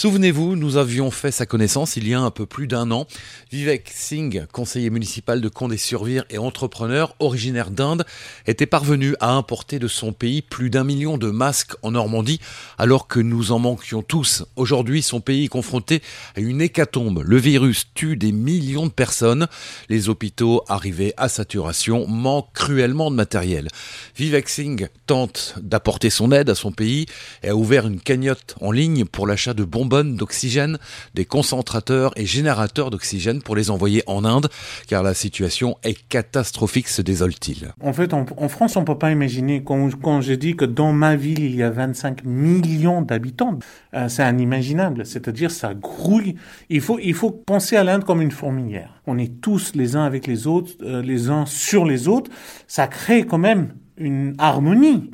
Souvenez-vous, nous avions fait sa connaissance il y a un peu plus d'un an. Vivek Singh, conseiller municipal de Condé-sur-Vire et entrepreneur originaire d'Inde, était parvenu à importer de son pays plus d'un million de masques en Normandie alors que nous en manquions tous. Aujourd'hui, son pays est confronté à une hécatombe. Le virus tue des millions de personnes. Les hôpitaux arrivés à saturation manquent cruellement de matériel. Vivek Singh tente d'apporter son aide à son pays et a ouvert une cagnotte en ligne pour l'achat de bombes d'oxygène, des concentrateurs et générateurs d'oxygène pour les envoyer en Inde, car la situation est catastrophique, se désole-t-il. En fait, en, France, on peut pas imaginer, quand, quand, je dis que dans ma ville, il y a 25 millions d'habitants, euh, c'est inimaginable, c'est-à-dire ça grouille. Il faut, il faut penser à l'Inde comme une fourmilière. On est tous les uns avec les autres, euh, les uns sur les autres. Ça crée quand même une harmonie.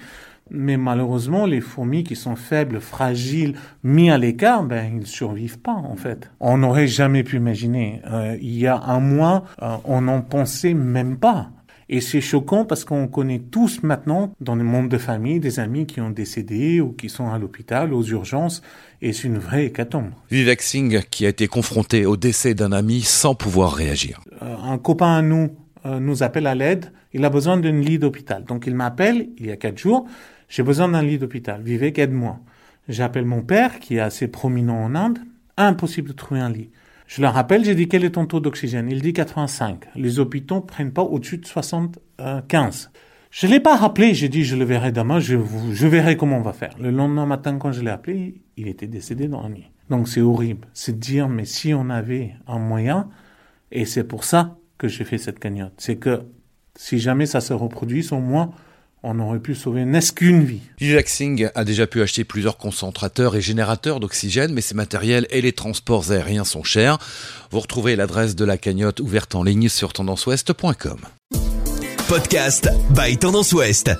Mais malheureusement, les fourmis qui sont faibles, fragiles, mis à l'écart, ben ils survivent pas en fait. On n'aurait jamais pu imaginer. Euh, il y a un mois, euh, on n'en pensait même pas. Et c'est choquant parce qu'on connaît tous maintenant, dans le monde de famille, des amis qui ont décédé ou qui sont à l'hôpital, aux urgences, et c'est une vraie hécatombe. Vivek Singh qui a été confronté au décès d'un ami sans pouvoir réagir. Euh, un copain à nous nous appelle à l'aide, il a besoin d'une lit d'hôpital. Donc il m'appelle il y a quatre jours, j'ai besoin d'un lit d'hôpital. Vivek, aide-moi. J'appelle mon père, qui est assez prominent en Inde. Impossible de trouver un lit. Je le rappelle, j'ai dit quel est ton taux d'oxygène? Il dit 85. Les hôpitaux prennent pas au-dessus de 75. Je l'ai pas rappelé, j'ai dit je le verrai demain, je, je verrai comment on va faire. Le lendemain matin, quand je l'ai appelé, il était décédé dans la nuit. Donc c'est horrible. C'est dire, mais si on avait un moyen, et c'est pour ça que j'ai fait cette cagnotte, c'est que si jamais ça se reproduit, au moins on aurait pu sauver n'est-ce qu'une vie. Singh a déjà pu acheter plusieurs concentrateurs et générateurs d'oxygène, mais ces matériels et les transports aériens sont chers. Vous retrouvez l'adresse de la cagnotte ouverte en ligne sur tendanceouest.com. Podcast by Tendance Ouest.